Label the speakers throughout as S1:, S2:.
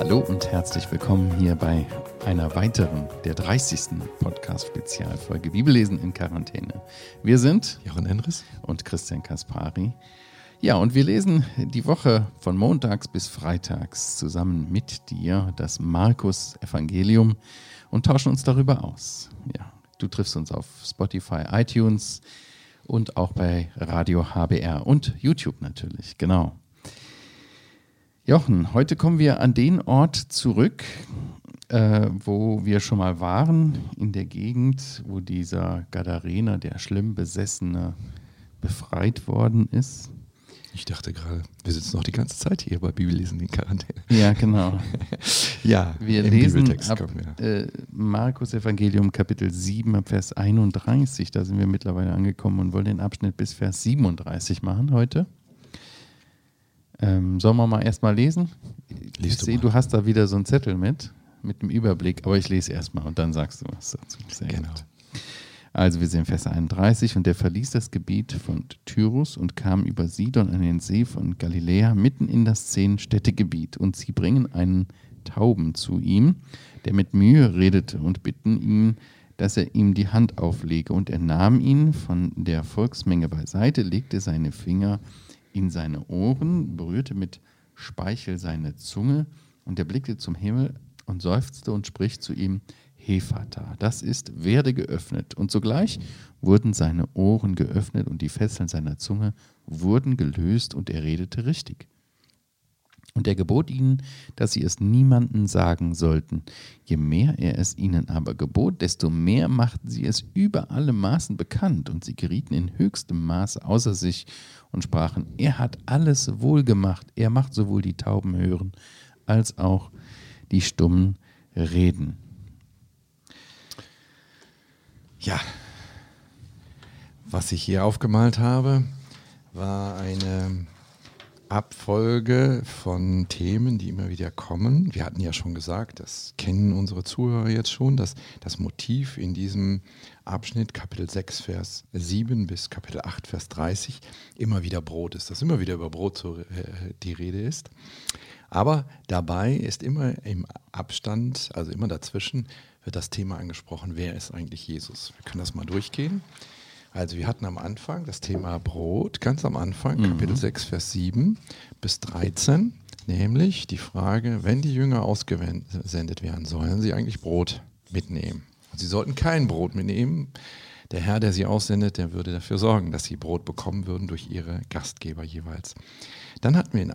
S1: Hallo und herzlich willkommen hier bei einer weiteren, der 30. Podcast-Spezialfolge Bibellesen in Quarantäne. Wir sind
S2: Jochen Enris
S1: und Christian Kaspari. Ja, und wir lesen die Woche von montags bis freitags zusammen mit dir das Markus-Evangelium und tauschen uns darüber aus. Ja, du triffst uns auf Spotify, iTunes und auch bei Radio HBR und YouTube natürlich, genau. Jochen, heute kommen wir an den Ort zurück, äh, wo wir schon mal waren, in der Gegend, wo dieser Gadarener, der schlimm Besessene, befreit worden ist.
S2: Ich dachte gerade, wir sitzen noch die ganze Zeit hier bei Bibellesen in Quarantäne.
S1: Ja, genau.
S2: ja,
S1: wir lesen ab äh, Markus Evangelium Kapitel 7 Vers 31. Da sind wir mittlerweile angekommen und wollen den Abschnitt bis Vers 37 machen heute. Ähm, sollen wir mal erstmal lesen? Lies ich sehe, du hast da wieder so einen Zettel mit, mit dem Überblick, aber ich lese erstmal und dann sagst du was dazu.
S2: Sehr genau. Gut.
S1: Also wir sehen Vers 31 und der verließ das Gebiet von Tyrus und kam über Sidon an den See von Galiläa mitten in das Zehn-Städte-Gebiet. Und sie bringen einen Tauben zu ihm, der mit Mühe redete und bitten ihn, dass er ihm die Hand auflege. Und er nahm ihn von der Volksmenge beiseite, legte seine Finger in seine Ohren, berührte mit Speichel seine Zunge. Und er blickte zum Himmel und seufzte und spricht zu ihm, Hefata, das ist, werde geöffnet. Und sogleich wurden seine Ohren geöffnet und die Fesseln seiner Zunge wurden gelöst und er redete richtig. Und er gebot ihnen, dass sie es niemanden sagen sollten. Je mehr er es ihnen aber gebot, desto mehr machten sie es über alle Maßen bekannt, und sie gerieten in höchstem Maß außer sich und sprachen, er hat alles wohl gemacht, er macht sowohl die Tauben hören, als auch die Stummen reden.
S2: Ja, was ich hier aufgemalt habe, war eine Abfolge von Themen, die immer wieder kommen. Wir hatten ja schon gesagt, das kennen unsere Zuhörer jetzt schon, dass das Motiv in diesem Abschnitt Kapitel 6, Vers 7 bis Kapitel 8, Vers 30 immer wieder Brot ist, dass immer wieder über Brot zu, äh, die Rede ist. Aber dabei ist immer im Abstand, also immer dazwischen, wird das Thema angesprochen, wer ist eigentlich Jesus? Wir können das mal durchgehen. Also wir hatten am Anfang das Thema Brot, ganz am Anfang, mhm. Kapitel 6, Vers 7 bis 13, nämlich die Frage, wenn die Jünger ausgesendet werden, sollen sie eigentlich Brot mitnehmen? Und sie sollten kein Brot mitnehmen. Der Herr, der sie aussendet, der würde dafür sorgen, dass sie Brot bekommen würden durch ihre Gastgeber jeweils. Dann hatten wir einen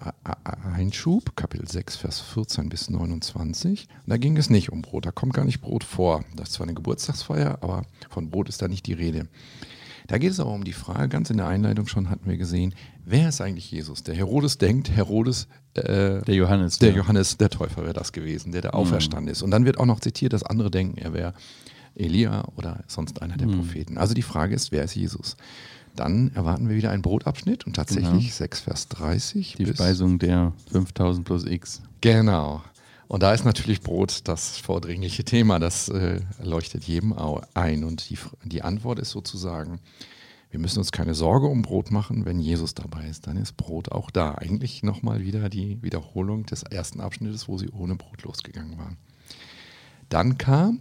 S2: Einschub, Kapitel 6, Vers 14 bis 29. Und da ging es nicht um Brot, da kommt gar nicht Brot vor. Das ist zwar eine Geburtstagsfeier, aber von Brot ist da nicht die Rede. Da geht es aber um die Frage, ganz in der Einleitung schon hatten wir gesehen, wer ist eigentlich Jesus? Der Herodes denkt, Herodes,
S1: äh, der Johannes,
S2: der ja. Johannes, der Täufer wäre das gewesen, der da mhm. auferstanden ist. Und dann wird auch noch zitiert, dass andere denken, er wäre Elia oder sonst einer der mhm. Propheten. Also die Frage ist, wer ist Jesus? Dann erwarten wir wieder einen Brotabschnitt und tatsächlich genau. 6 Vers 30.
S1: Die Speisung der 5000 plus X.
S2: Genau. Und da ist natürlich Brot das vordringliche Thema, das äh, leuchtet jedem ein. Und die, die Antwort ist sozusagen, wir müssen uns keine Sorge um Brot machen, wenn Jesus dabei ist, dann ist Brot auch da. Eigentlich nochmal wieder die Wiederholung des ersten Abschnittes, wo sie ohne Brot losgegangen waren. Dann kam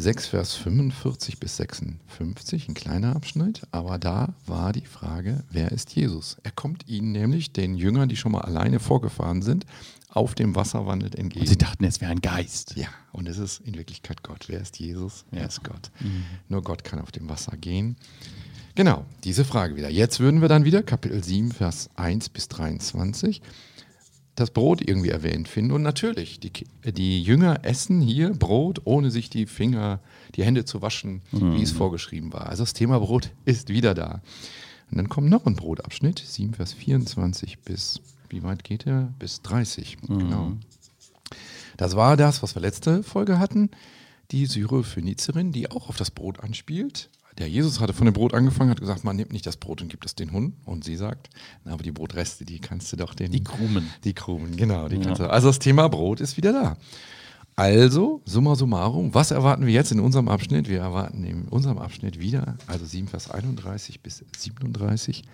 S2: 6, Vers 45 bis 56, ein kleiner Abschnitt, aber da war die Frage, wer ist Jesus? Er kommt ihnen nämlich, den Jüngern, die schon mal alleine vorgefahren sind, auf dem Wasser wandelt entgegen. Und
S1: sie dachten, es wäre ein Geist.
S2: Ja, und es ist in Wirklichkeit Gott. Wer ist Jesus? Wer ja. ist Gott? Mhm. Nur Gott kann auf dem Wasser gehen. Genau, diese Frage wieder. Jetzt würden wir dann wieder Kapitel 7, Vers 1 bis 23 das Brot irgendwie erwähnt finden. Und natürlich, die, die Jünger essen hier Brot, ohne sich die Finger, die Hände zu waschen, mhm. wie es vorgeschrieben war. Also das Thema Brot ist wieder da. Und dann kommt noch ein Brotabschnitt, 7 Vers 24 bis, wie weit geht er? Bis 30. Mhm. Genau. Das war das, was wir letzte Folge hatten. Die Syro-Phönizerin, die auch auf das Brot anspielt. Der Jesus hatte von dem Brot angefangen, hat gesagt, man nimmt nicht das Brot und gibt es den Hunden. Und sie sagt, na, aber die Brotreste, die kannst du doch den...
S1: Die Krumen.
S2: Die Krumen, genau. Die ja. du, also das Thema Brot ist wieder da. Also, summa summarum, was erwarten wir jetzt in unserem Abschnitt? Wir erwarten in unserem Abschnitt wieder, also 7 Vers 31 bis 37,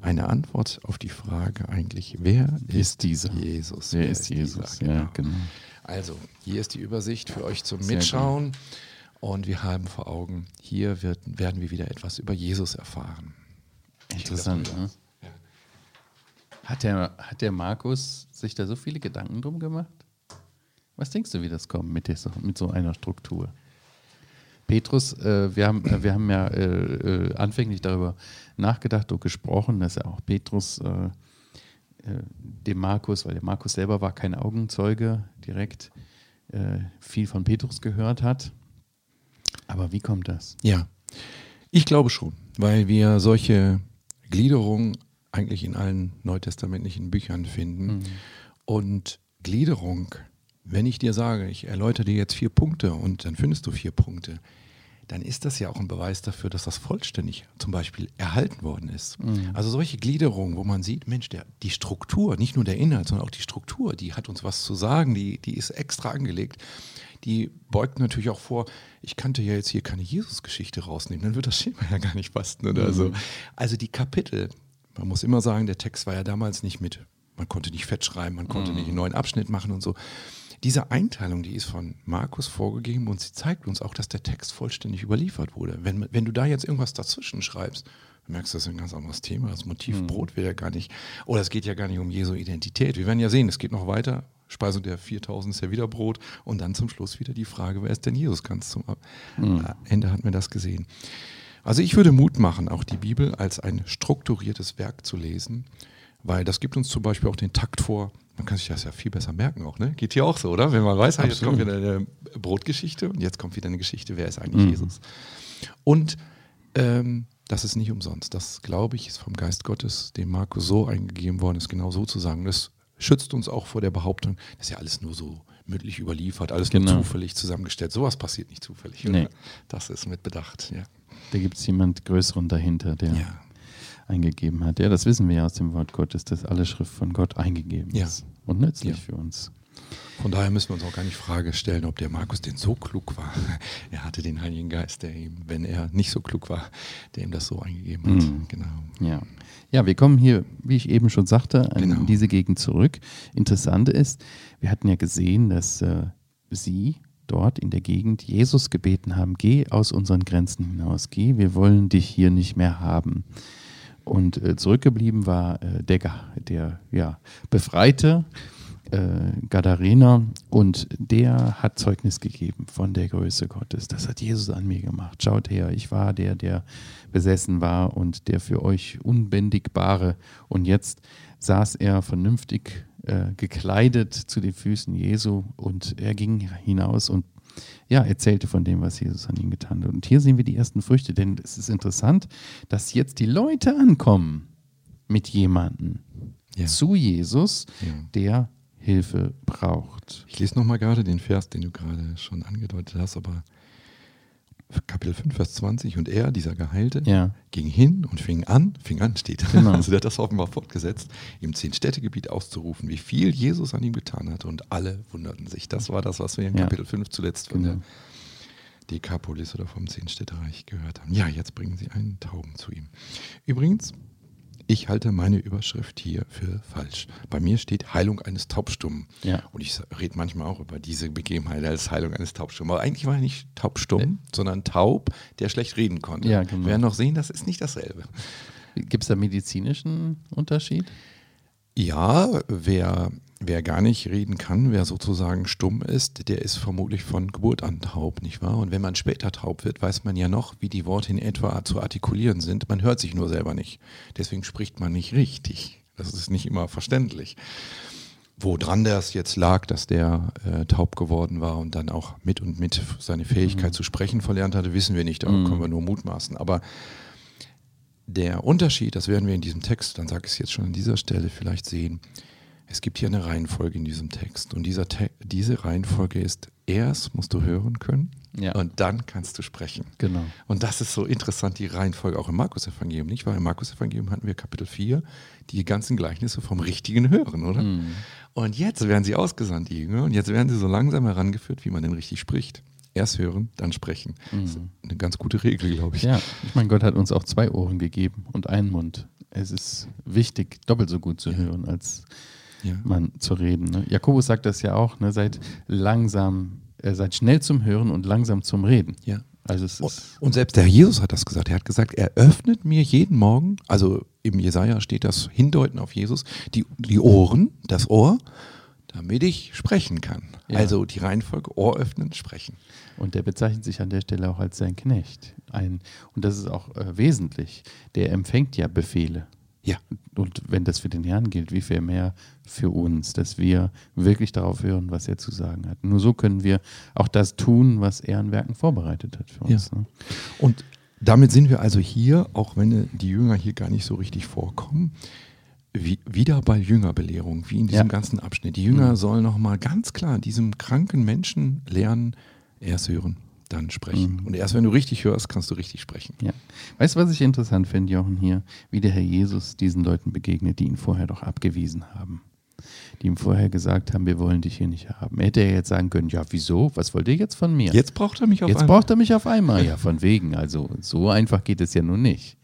S2: eine Antwort auf die Frage eigentlich, wer
S1: Wer ist dieser?
S2: Jesus?
S1: Wer ist Jesus? Ja, genau.
S2: Also, hier ist die Übersicht für euch zum Mitschauen. Und wir haben vor Augen, hier wird, werden wir wieder etwas über Jesus erfahren.
S1: Interessant, ne?
S2: Ja.
S1: Hat der, hat der Markus sich da so viele Gedanken drum gemacht? Was denkst du, wie das kommt mit, der, mit so einer Struktur? Petrus, äh, wir, haben, äh, wir haben ja äh, äh, anfänglich darüber nachgedacht und gesprochen, dass er auch Petrus äh, äh, dem Markus, weil der Markus selber war kein Augenzeuge, direkt äh, viel von Petrus gehört hat. Aber wie kommt das?
S2: Ja, ich glaube schon, weil wir solche Gliederungen eigentlich in allen neutestamentlichen Büchern finden. Und Gliederung, wenn ich dir sage, ich erläutere dir jetzt vier Punkte und dann findest du vier Punkte, dann ist das ja auch ein Beweis dafür, dass das vollständig zum Beispiel erhalten worden ist. Also solche Gliederungen, wo man sieht, Mensch, der, die Struktur, nicht nur der Inhalt, sondern auch die Struktur, die hat uns was zu sagen, die, die ist extra angelegt. Die beugt natürlich auch vor, ich kannte ja jetzt hier keine Jesus-Geschichte rausnehmen, dann wird das Schema ja gar nicht passen oder so. Also die Kapitel, man muss immer sagen, der Text war ja damals nicht mit, man konnte nicht fett schreiben, man konnte nicht einen neuen Abschnitt machen und so. Diese Einteilung, die ist von Markus vorgegeben und sie zeigt uns auch, dass der Text vollständig überliefert wurde. Wenn, wenn du da jetzt irgendwas dazwischen schreibst, du merkst, das ist ein ganz anderes Thema. Das Motiv Brot wird ja gar nicht, oder es geht ja gar nicht um Jesu Identität. Wir werden ja sehen, es geht noch weiter. Speisung der 4000 ist ja wieder Brot und dann zum Schluss wieder die Frage, wer ist denn Jesus? Ganz zum äh, Ende hatten wir das gesehen. Also ich würde Mut machen, auch die Bibel als ein strukturiertes Werk zu lesen, weil das gibt uns zum Beispiel auch den Takt vor. Man kann sich das ja viel besser merken auch, ne? Geht hier auch so, oder? Wenn man weiß, ah, jetzt kommt
S1: Absolut.
S2: wieder eine Brotgeschichte und jetzt kommt wieder eine Geschichte, wer ist eigentlich Jesus? Und ähm, das ist nicht umsonst. Das, glaube ich, ist vom Geist Gottes, dem Markus so eingegeben worden ist, genau so zu sagen. Das schützt uns auch vor der Behauptung, das ist ja alles nur so mündlich überliefert, alles
S1: Genau.
S2: nur zufällig zusammengestellt. Sowas passiert nicht zufällig.
S1: Nee.
S2: Das ist mit Bedacht, ja.
S1: Da gibt es jemand Größeren dahinter, der
S2: Ja.
S1: eingegeben hat. Ja, das wissen wir ja aus dem Wort Gottes, dass alle Schrift von Gott eingegeben
S2: Ja.
S1: ist und nützlich für uns.
S2: Von daher müssen wir uns auch gar nicht Frage stellen, ob der Markus denn so klug war. Er hatte den Heiligen Geist, der ihm, wenn er nicht so klug war, der ihm das so eingegeben hat.
S1: Mhm.
S2: Genau.
S1: Ja. ja, wir kommen hier, wie ich eben schon sagte, an
S2: Genau.
S1: diese Gegend zurück. Interessant ist, wir hatten ja gesehen, dass äh, Sie dort in der Gegend Jesus gebeten haben, geh aus unseren Grenzen hinaus, geh, wir wollen dich hier nicht mehr haben. Und äh, zurückgeblieben war äh, der, der ja, Befreite äh, Gadarener und der hat Zeugnis gegeben von der Größe Gottes. Das hat Jesus an mir gemacht. Schaut her, ich war der, der besessen war und der für euch Unbändigbare. Und jetzt saß er vernünftig äh, gekleidet zu den Füßen Jesu und er ging hinaus und ja, erzählte von dem, was Jesus an ihm getan hat. Und hier sehen wir die ersten Früchte, denn es ist interessant, dass jetzt die Leute ankommen mit jemandem
S2: Ja.
S1: zu Jesus,
S2: Ja.
S1: der Hilfe braucht.
S2: Ich lese nochmal gerade den Vers, den du gerade schon angedeutet hast, aber Kapitel 5, Vers 20. Und er, dieser Geheilte,
S1: Ja.
S2: ging hin und fing an, fing an steht.
S1: Genau.
S2: Also der hat das offenbar fortgesetzt, im Zehn-Städtegebiet auszurufen, wie viel Jesus an ihm getan hatte. Und alle wunderten sich. Das war das, was wir in
S1: Ja.
S2: Kapitel 5 zuletzt von
S1: Genau.
S2: der Dekapolis oder vom Zehn-Städtereich gehört haben. Ja, jetzt bringen sie einen Tauben zu ihm. Übrigens, ich halte meine Überschrift hier für falsch. Bei mir steht Heilung eines Taubstummen.
S1: Ja.
S2: Und ich rede manchmal auch über diese Begebenheit als Heilung eines Taubstummen. Aber eigentlich war er nicht taubstumm, sondern taub, der schlecht reden konnte.
S1: Ja, genau.
S2: Wir werden noch sehen, das ist nicht dasselbe.
S1: Gibt es da medizinischen Unterschied?
S2: Ja, wer, wer gar nicht reden kann, wer sozusagen stumm ist, der ist vermutlich von Geburt an taub, nicht wahr? Und wenn man später taub wird, weiß man ja noch, wie die Worte in etwa zu artikulieren sind. Man hört sich nur selber nicht. Deswegen spricht man nicht richtig. Das ist nicht immer verständlich. Woran das jetzt lag, dass der äh, taub geworden war und dann auch mit und mit seine Fähigkeit zu sprechen verlernt hatte, wissen wir nicht. Da können wir nur mutmaßen. Aber der Unterschied, das werden wir in diesem Text, dann sage ich es jetzt schon an dieser Stelle vielleicht sehen, es gibt hier eine Reihenfolge in diesem Text. Und dieser Te diese Reihenfolge ist, erst musst du hören können
S1: Ja.
S2: und dann kannst du sprechen.
S1: Genau.
S2: Und das ist so interessant, die Reihenfolge auch im Markus-Evangelium, nicht? Weil im Markus-Evangelium hatten wir Kapitel 4 die ganzen Gleichnisse vom richtigen Hören, oder?
S1: Mhm.
S2: Und jetzt werden sie ausgesandt, die Jünger, und jetzt werden sie so langsam herangeführt, wie man denn richtig spricht. Erst hören, dann sprechen. Das ist eine ganz gute Regel, glaube ich.
S1: Mhm. Ja, ich meine, Gott hat uns auch zwei Ohren gegeben und einen Mund. es ist wichtig, doppelt so gut zu
S2: Ja.
S1: hören, als
S2: Ja.
S1: man zu reden. Ne? Jakobus sagt das ja auch, ne? seid langsam, äh, seid schnell zum Hören und langsam zum Reden.
S2: Ja.
S1: Also es
S2: Und,
S1: ist,
S2: und selbst der Herr Jesus hat das gesagt. Er hat gesagt, er öffnet mir jeden Morgen, also im Jesaja steht das Hindeuten auf Jesus, die, die Ohren, das Ohr, damit ich sprechen kann.
S1: Ja.
S2: Also die Reihenfolge Ohr öffnen, sprechen.
S1: und der bezeichnet sich an der Stelle auch als sein Knecht. Ein, und das ist auch äh, wesentlich. Der empfängt ja Befehle.
S2: Ja.
S1: Und wenn das für den Herrn gilt, wie viel mehr für uns, dass wir wirklich darauf hören, was er zu sagen hat. Nur so können wir auch das tun, was er an Werken vorbereitet hat für uns. Ne?
S2: Und damit sind wir also hier, auch wenn die Jünger hier gar nicht so richtig vorkommen, wie, wieder bei Jüngerbelehrung, wie in diesem
S1: Ja.
S2: ganzen Abschnitt. Die Jünger
S1: Mhm.
S2: sollen nochmal ganz klar diesem kranken Menschen lernen, erst hören, dann sprechen.
S1: Mhm.
S2: Und erst wenn du richtig hörst, kannst du richtig sprechen.
S1: Ja. Weißt du, was ich interessant finde, Jochen, hier? Wie der Herr Jesus diesen Leuten begegnet, die ihn vorher doch abgewiesen haben. Die ihm vorher gesagt haben, wir wollen dich hier nicht haben. Hätte er jetzt sagen können, ja, wieso? Was wollt ihr jetzt von mir?
S2: Jetzt braucht er mich auf
S1: Jetzt
S2: einmal.
S1: braucht er mich auf einmal. Ja, von wegen. Also so einfach geht es ja nun nicht.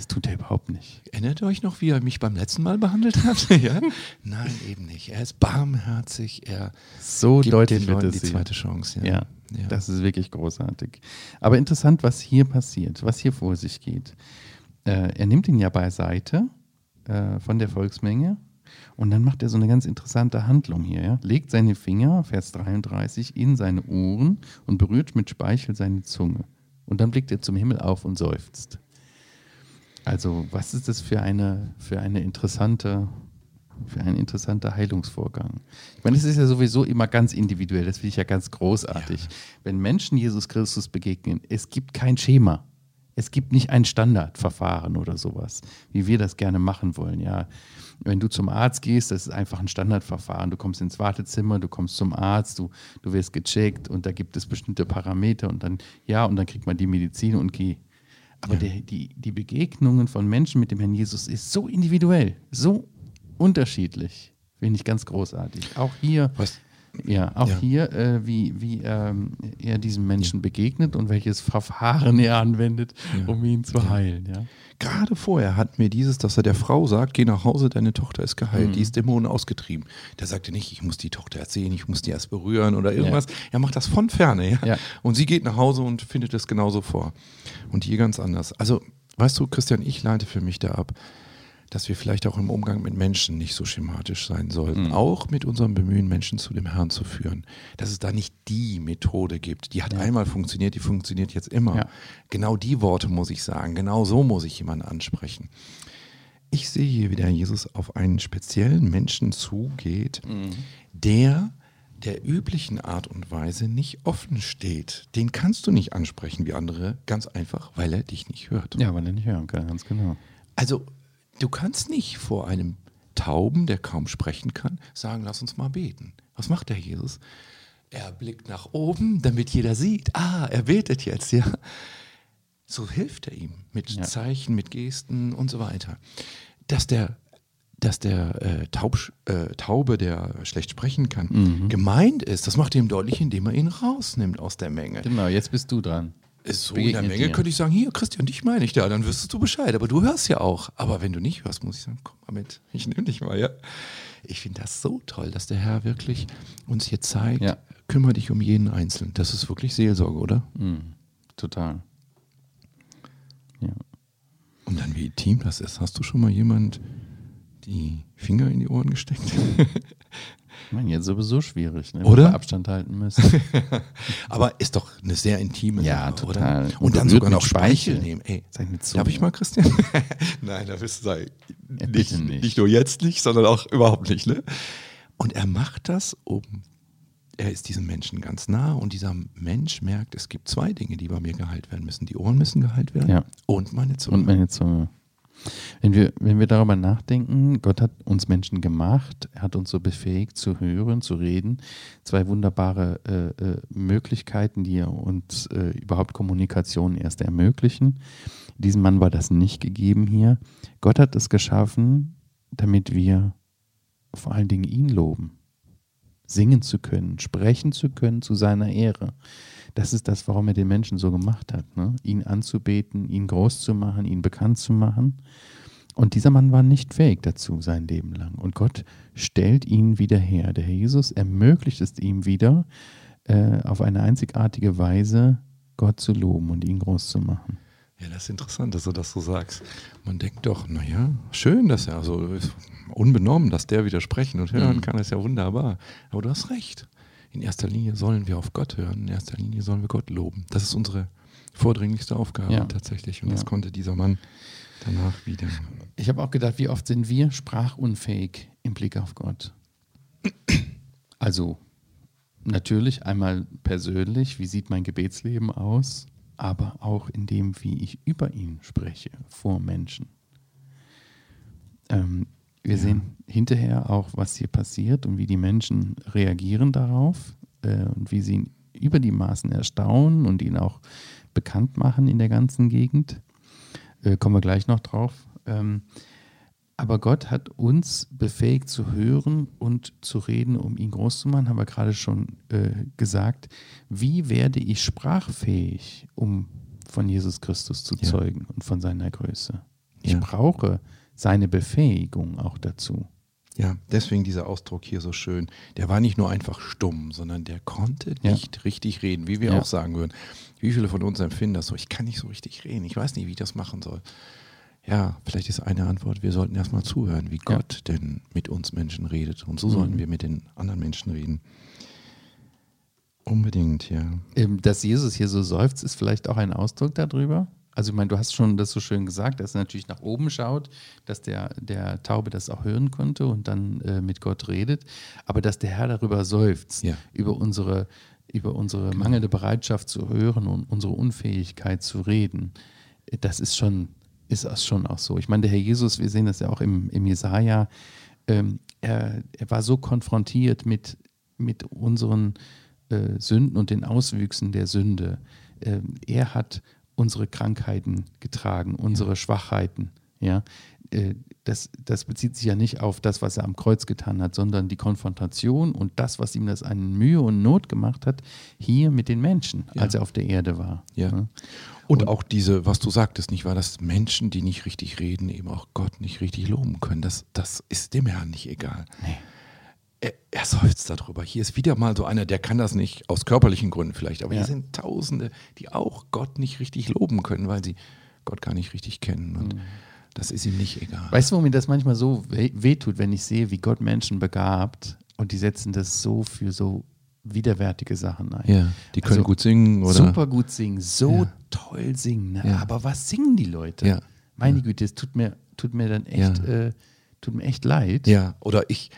S1: Das tut er überhaupt nicht.
S2: Erinnert ihr euch noch, wie er mich beim letzten Mal behandelt hat? ja? Nein, eben nicht. Er ist barmherzig. Er
S1: So
S2: gibt
S1: deutlich
S2: den
S1: wird
S2: Leuten die zweite Chance.
S1: Ja,
S2: Ja.
S1: das ist wirklich großartig. Aber interessant, was hier passiert, was hier vor sich geht. Äh, er nimmt ihn ja beiseite äh, von der Volksmenge und dann macht er so eine ganz interessante Handlung hier. Ja? Legt seine Finger, Vers 33, in seine Ohren und berührt mit Speichel seine Zunge. Und dann blickt er zum Himmel auf und seufzt. Also, was ist das für eine, für eine interessante, für ein interessanter Heilungsvorgang? Ich meine, es ist ja sowieso immer ganz individuell, das finde ich ja ganz großartig. Wenn Menschen Jesus Christus begegnen, es gibt kein Schema. Es gibt nicht ein Standardverfahren oder sowas, wie wir das gerne machen wollen. Ja, wenn du zum Arzt gehst, das ist einfach ein Standardverfahren. Du kommst ins Wartezimmer, du kommst zum Arzt, du, du wirst gecheckt und da gibt es bestimmte Parameter und dann, ja, und dann kriegt man die Medizin und geh. Aber der, die, die Begegnungen von Menschen mit dem Herrn Jesus ist so individuell, so unterschiedlich. Finde ich ganz großartig. Auch hier,
S2: Was,
S1: ja, auch
S2: Ja.
S1: hier, äh, wie, wie ähm, er diesem Menschen begegnet und welches Verfahren er anwendet,
S2: Ja.
S1: um ihn zu heilen. Ja.
S2: Gerade vorher hat mir dieses, dass er der Frau sagt, geh nach Hause, deine Tochter ist geheilt,
S1: Mhm.
S2: die ist Dämonen ausgetrieben. Der sagte nicht, ich muss die Tochter erzählen, ich muss die erst berühren oder irgendwas. Er macht das von ferne, ja?
S1: Ja.
S2: Und sie geht nach Hause und findet es genauso vor. Und hier ganz anders. Also, weißt du, Christian, ich leite für mich da ab, dass wir vielleicht auch im Umgang mit Menschen nicht so schematisch sein sollten.
S1: Mhm.
S2: Auch mit unserem Bemühen, Menschen zu dem Herrn zu führen. Dass es da nicht die Methode gibt. Die hat einmal funktioniert, die funktioniert jetzt immer.
S1: Ja.
S2: Genau die Worte muss ich sagen. Genau so muss ich jemanden ansprechen. Ich sehe hier, wie der Jesus auf einen speziellen Menschen zugeht, der der üblichen Art und Weise nicht offen steht. Den kannst du nicht ansprechen wie andere, ganz einfach, weil er dich nicht hört.
S1: ja, weil er nicht hören kann, ganz genau.
S2: Also, du kannst nicht vor einem Tauben, der kaum sprechen kann, sagen, lass uns mal beten. Was macht der Jesus? Er blickt nach oben, damit jeder sieht, ah, er betet jetzt, ja. So hilft er ihm mit
S1: Ja.
S2: Zeichen, mit Gesten und so weiter. Dass der, dass der äh, Taub, äh, Taube, der schlecht sprechen kann,
S1: Mhm.
S2: gemeint ist, das macht er ihm deutlich, indem er ihn rausnimmt aus der Menge.
S1: Genau, jetzt bist du dran.
S2: Ist so in der Menge
S1: dir.
S2: könnte ich sagen, hier, Christian, dich meine ich da, dann wüsstest du Bescheid. Aber du hörst ja auch. Aber wenn du nicht hörst, muss ich sagen, komm mal mit, ich nehme dich mal, ja. Ich finde das so toll, dass der Herr wirklich uns hier zeigt,
S1: Ja.
S2: kümmere dich um jeden Einzelnen. Das ist wirklich Seelsorge, oder?
S1: Mhm. Total. Ja.
S2: Und dann, wie intim das ist. Hast du schon mal jemand die Finger in die Ohren gesteckt?
S1: Ich meine, jetzt sowieso schwierig, ne?
S2: Oder?
S1: Wir Abstand halten müssen.
S2: Aber ist doch eine sehr intime
S1: Ja,
S2: Sache,
S1: total.
S2: oder?
S1: Und
S2: Und dann sogar noch Speichel
S1: Speichel.
S2: nehmen. Ey, darf ich mal, Christian? Nein, da wirst du sagen,
S1: Ja,
S2: nicht, nicht.
S1: nicht.
S2: nur jetzt nicht, sondern auch überhaupt nicht. Ne? Und er macht das, um, er ist diesem Menschen ganz nah und dieser Mensch merkt, es gibt zwei Dinge, die bei mir geheilt werden müssen. Die Ohren müssen geheilt werden
S1: Ja.
S2: und meine Zunge.
S1: Und meine Zunge. Wenn wir, wenn wir darüber nachdenken, Gott hat uns Menschen gemacht, er hat uns so befähigt zu hören, zu reden. Zwei wunderbare äh, äh, Möglichkeiten, die uns äh, überhaupt Kommunikation erst ermöglichen. Diesem Mann war das nicht gegeben hier. Gott hat es geschaffen, damit wir vor allen Dingen ihn loben. Singen zu können, sprechen zu können zu seiner Ehre. Das ist das, warum er den Menschen so gemacht hat. Ne? Ihn anzubeten, ihn groß zu machen, ihn bekannt zu machen. Und dieser Mann war nicht fähig dazu sein Leben lang. Und Gott stellt ihn wieder her. Der Herr Jesus ermöglicht es ihm wieder, äh, auf eine einzigartige Weise Gott zu loben und ihn groß zu machen.
S2: Ja, das ist interessant, dass du das so sagst. Man denkt doch, naja, schön, dass er, also unbenommen, dass der widersprechen und hören mhm. kann, ist ja wunderbar. Aber du hast recht. In erster Linie sollen wir auf Gott hören, in erster Linie sollen wir Gott loben. Das ist unsere vordringlichste Aufgabe ja. tatsächlich. Und ja. das konnte dieser Mann danach wieder.
S1: Ich habe auch gedacht, wie oft sind wir sprachunfähig im Blick auf Gott? Also natürlich einmal persönlich, wie sieht mein Gebetsleben aus, aber auch in dem, wie ich über ihn spreche vor Menschen. Ähm, wir ja. sehen hinterher auch, was hier passiert und wie die Menschen reagieren darauf äh, und wie sie ihn über die Maßen erstaunen und ihn auch bekannt machen in der ganzen Gegend. Äh, kommen wir gleich noch drauf. Ähm, aber Gott hat uns befähigt zu hören und zu reden, um ihn groß zu machen, haben wir gerade schon äh, gesagt. Wie werde ich sprachfähig, um von Jesus Christus zu zeugen ja. und von seiner Größe? Ich ja. brauche seine Befähigung auch dazu.
S2: Ja, deswegen dieser Ausdruck hier so schön. Der war nicht nur einfach stumm, sondern der konnte nicht ja. richtig reden, wie wir ja. auch sagen würden. Wie viele von uns empfinden das so? Ich kann nicht so richtig reden. Ich weiß nicht, wie ich das machen soll. Ja, vielleicht ist eine Antwort, wir sollten erstmal zuhören, wie Gott ja. denn mit uns Menschen redet. Und so mhm. sollten wir mit den anderen Menschen reden. Unbedingt, ja.
S1: Dass Jesus hier so seufzt, ist vielleicht auch ein Ausdruck darüber. Also ich meine, du hast schon das so schön gesagt, dass er natürlich nach oben schaut, dass der, der Taube das auch hören konnte und dann äh, mit Gott redet, aber dass der Herr darüber seufzt, ja. über unsere, über unsere genau. mangelnde Bereitschaft zu hören und unsere Unfähigkeit zu reden. Das ist schon, ist das schon auch so. Ich meine, der Herr Jesus, wir sehen das ja auch im, im Jesaja, ähm, er, er war so konfrontiert mit, mit unseren äh, Sünden und den Auswüchsen der Sünde. Ähm, er hat unsere Krankheiten getragen, unsere ja. Schwachheiten. Ja, äh, das, das bezieht sich ja nicht auf das, was er am Kreuz getan hat, sondern die Konfrontation und das, was ihm das an Mühe und Not gemacht hat, hier mit den Menschen, ja. als er auf der Erde war.
S2: Ja. ja. Und, und, auch diese, was du sagtest, nicht wahr, dass Menschen, die nicht richtig reden, eben auch Gott nicht richtig loben können. Das, das ist dem Herrn nicht egal. Nee er, er seufzt darüber. Hier ist wieder mal so einer, der kann das nicht, aus körperlichen Gründen vielleicht, aber ja. hier sind Tausende, die auch Gott nicht richtig loben können, weil sie Gott gar nicht richtig kennen. Und mhm. das ist ihm nicht egal.
S1: Weißt du, wo mir das manchmal so wehtut, wenn ich sehe, wie Gott Menschen begabt und die setzen das so für so widerwärtige Sachen ein.
S2: Ja, die können also, gut singen oder?
S1: Super gut singen, so ja. toll singen. Ne? Ja. Aber was singen die Leute? Ja. Meine Güte, es tut mir, tut mir dann echt, äh, tut mir echt leid.
S2: Ja, oder ich,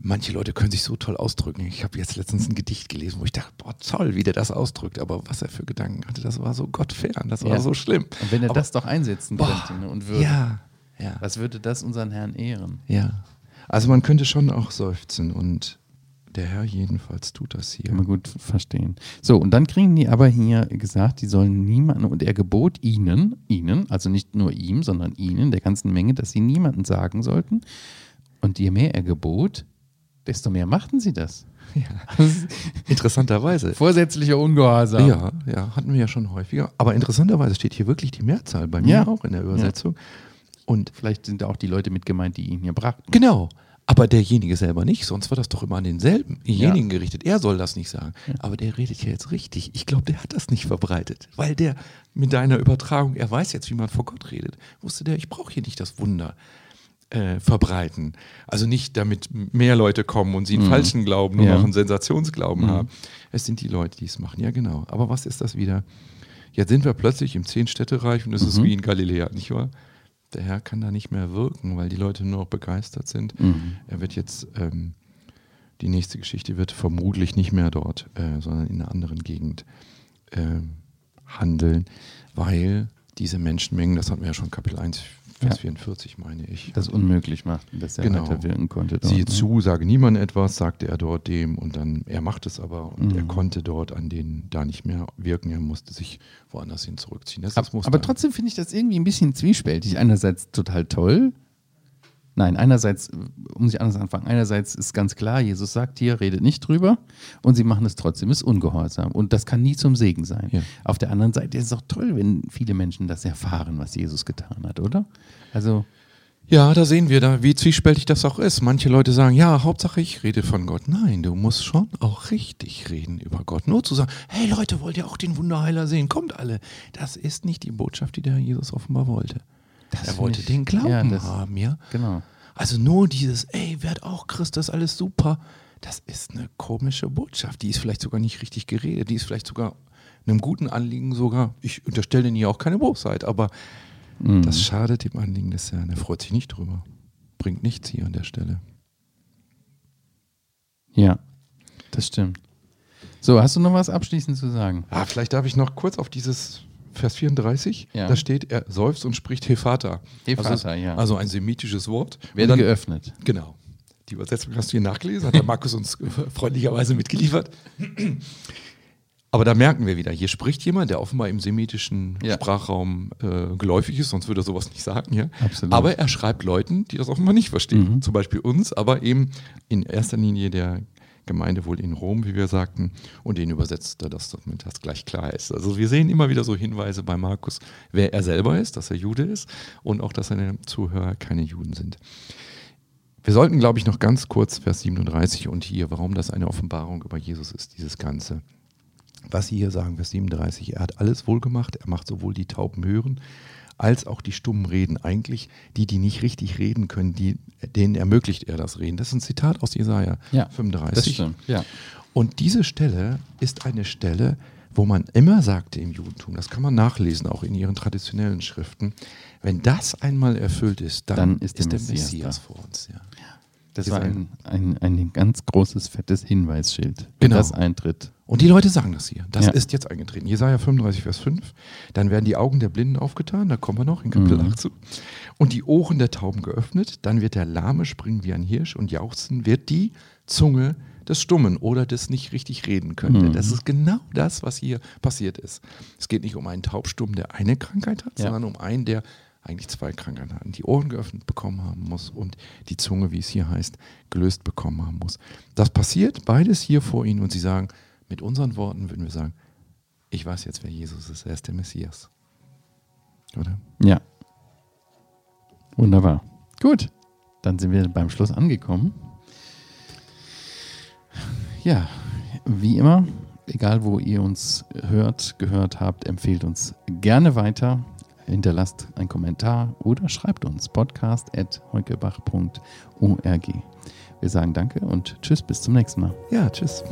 S2: manche Leute können sich so toll ausdrücken. Ich habe jetzt letztens ein Gedicht gelesen, wo ich dachte, boah, toll, wie der das ausdrückt. Aber was er für Gedanken hatte, das war so gottfern, das war ja. so schlimm.
S1: Und wenn er
S2: Aber,
S1: das doch einsetzen boah, könnte ne, und würde,
S2: ja, ja.
S1: was würde das unseren Herrn ehren?
S2: Ja, also man könnte schon auch seufzen und der Herr jedenfalls tut das hier.
S1: Kann man gut verstehen. So, und dann kriegen die aber hier gesagt, die sollen niemanden, und er gebot ihnen, ihnen, also nicht nur ihm, sondern ihnen, der ganzen Menge, dass sie niemanden sagen sollten. Und je mehr er gebot, desto mehr machten sie das.
S2: Ja. interessanterweise.
S1: Vorsätzlicher Ungehorsam.
S2: Ja, ja, hatten wir ja schon häufiger. Aber interessanterweise steht hier wirklich die Mehrzahl bei mir ja. auch in der Übersetzung. Ja.
S1: Und vielleicht sind auch die Leute mit gemeint, die ihn hier brachten.
S2: Genau. Aber derjenige selber nicht, sonst war das doch immer an denselbenjenigen ja. gerichtet. Er soll das nicht sagen. Ja. Aber der redet ja jetzt richtig. Ich glaube, der hat das nicht verbreitet. Weil der mit deiner Übertragung, er weiß jetzt, wie man vor Gott redet. Wusste der, ich brauche hier nicht das Wunder äh, verbreiten. Also nicht damit mehr Leute kommen und sie einen mhm. falschen Glauben, ja. noch einen Sensationsglauben mhm. haben. Es sind die Leute, die es machen. Ja, genau. Aber was ist das wieder? Jetzt sind wir plötzlich im Zehn-Städte-Reich und es mhm. ist wie in Galiläa, nicht wahr? Der Herr kann da nicht mehr wirken, weil die Leute nur noch begeistert sind. Mhm. Er wird jetzt, ähm, die nächste Geschichte wird vermutlich nicht mehr dort, äh, sondern in einer anderen Gegend äh, handeln, weil diese Menschenmengen, das hatten wir ja schon Kapitel 1, Vers ja. 44 meine ich.
S1: Das unmöglich macht, dass er genau. weiter wirken konnte.
S2: Dort, Siehe ne? zu, sage niemand etwas, sagte er dort dem und dann, er macht es aber und mhm. er konnte dort an denen da nicht mehr wirken, er musste sich woanders hin zurückziehen. Das,
S1: das aber trotzdem finde ich das irgendwie ein bisschen zwiespältig. Einerseits total toll, Nein, einerseits, muss ich anders anfangen, einerseits ist ganz klar, Jesus sagt hier, redet nicht drüber und sie machen es trotzdem, ist ungehorsam und das kann nie zum Segen sein. Ja. Auf der anderen Seite ist es auch toll, wenn viele Menschen das erfahren, was Jesus getan hat, oder? Also
S2: Ja, da sehen wir da, wie zwiespältig das auch ist. Manche Leute sagen, ja, Hauptsache ich rede von Gott. Nein, du musst schon auch richtig reden über Gott. Nur zu sagen, hey Leute, wollt ihr auch den Wunderheiler sehen? Kommt alle. Das ist nicht die Botschaft, die der Herr Jesus offenbar wollte.
S1: Das
S2: er wollte den Glauben
S1: ja, das-
S2: haben, ja.
S1: Genau.
S2: Also nur dieses, ey, werd auch Christ, das ist alles super. Das ist eine komische Botschaft. Die ist vielleicht sogar nicht richtig geredet. Die ist vielleicht sogar einem guten Anliegen sogar, ich unterstelle denen hier auch keine Bosheit, aber
S1: Mhm.
S2: das schadet dem Anliegen des Herrn. Er freut sich nicht drüber. Bringt nichts hier an der Stelle.
S1: Ja, das stimmt. So, hast du noch was abschließend zu sagen?
S2: Ah, vielleicht darf ich noch kurz auf dieses Vers 34.
S1: Ja.
S2: Da steht, er seufzt und spricht Hefata.
S1: Hefata,
S2: also,
S1: ja.
S2: Also ein semitisches Wort.
S1: Werde
S2: Und dann-
S1: geöffnet.
S2: Genau. Die Übersetzung hast du hier nachgelesen, hat der Markus uns freundlicherweise mitgeliefert. Aber da merken wir wieder, hier spricht jemand, der offenbar im semitischen
S1: Ja.
S2: Sprachraum äh, geläufig ist, sonst würde er sowas nicht sagen. Ja?
S1: Absolut.
S2: Aber er schreibt Leuten, die das offenbar nicht verstehen.
S1: Mhm.
S2: Zum Beispiel uns, aber eben in erster Linie der Gemeinde wohl in Rom, wie wir sagten, und den übersetzt er das, damit das gleich klar ist. Also wir sehen immer wieder so Hinweise bei Markus, wer er selber ist, dass er Jude ist und auch, dass seine Zuhörer keine Juden sind. Wir sollten, glaube ich, noch ganz kurz Vers 37 und hier, warum das eine Offenbarung über Jesus ist, dieses Ganze. Was Sie hier sagen, Vers 37, er hat alles wohl gemacht, er macht sowohl die Tauben hören, als auch die Stummen reden. Eigentlich die, die nicht richtig reden können, die, denen ermöglicht er das Reden. Das ist ein Zitat aus Jesaja
S1: Ja,
S2: 35.
S1: Das stimmt. Ja.
S2: Und diese Stelle ist eine Stelle, wo man immer sagte im Judentum, das kann man nachlesen, auch in ihren traditionellen Schriften, wenn das einmal erfüllt ist, dann,
S1: Dann ist
S2: ist,
S1: der
S2: der
S1: Messias
S2: Messias, vor uns. Ja.
S1: Das
S2: Ist
S1: war
S2: ein-
S1: ein, ein, ein ganz großes, fettes Hinweisschild, wenn
S2: Genau.
S1: das eintritt.
S2: Und die Leute sagen das hier. Das
S1: Ja.
S2: ist jetzt eingetreten. Jesaja 35, Vers 5. Dann werden die Augen der Blinden aufgetan, da kommen wir noch in Kapitel
S1: Mhm.
S2: 8 zu. Und die Ohren der Tauben geöffnet. Dann wird der Lahme springen wie ein Hirsch und jauchzen wird die Zunge des Stummen oder des nicht richtig reden könnte.
S1: Mhm.
S2: Das ist genau das, was hier passiert ist. Es geht nicht um einen Taubstummen, der eine Krankheit hat,
S1: Ja.
S2: sondern um einen, der eigentlich zwei Krankheiten hat. Die Ohren geöffnet bekommen haben muss und die Zunge, wie es hier heißt, gelöst bekommen haben muss. Das passiert beides hier vor ihnen und sie sagen, mit unseren Worten würden wir sagen, ich weiß jetzt, wer Jesus ist, er ist der Messias. Oder?
S1: Ja. Wunderbar. Gut. Dann sind wir beim Schluss angekommen. Ja, wie immer, egal wo ihr uns hört, gehört habt, empfehlt uns gerne weiter. Hinterlasst einen Kommentar oder schreibt uns podcast.heukebach.org. Wir sagen Danke und Tschüss, bis zum nächsten Mal.
S2: Ja, tschüss.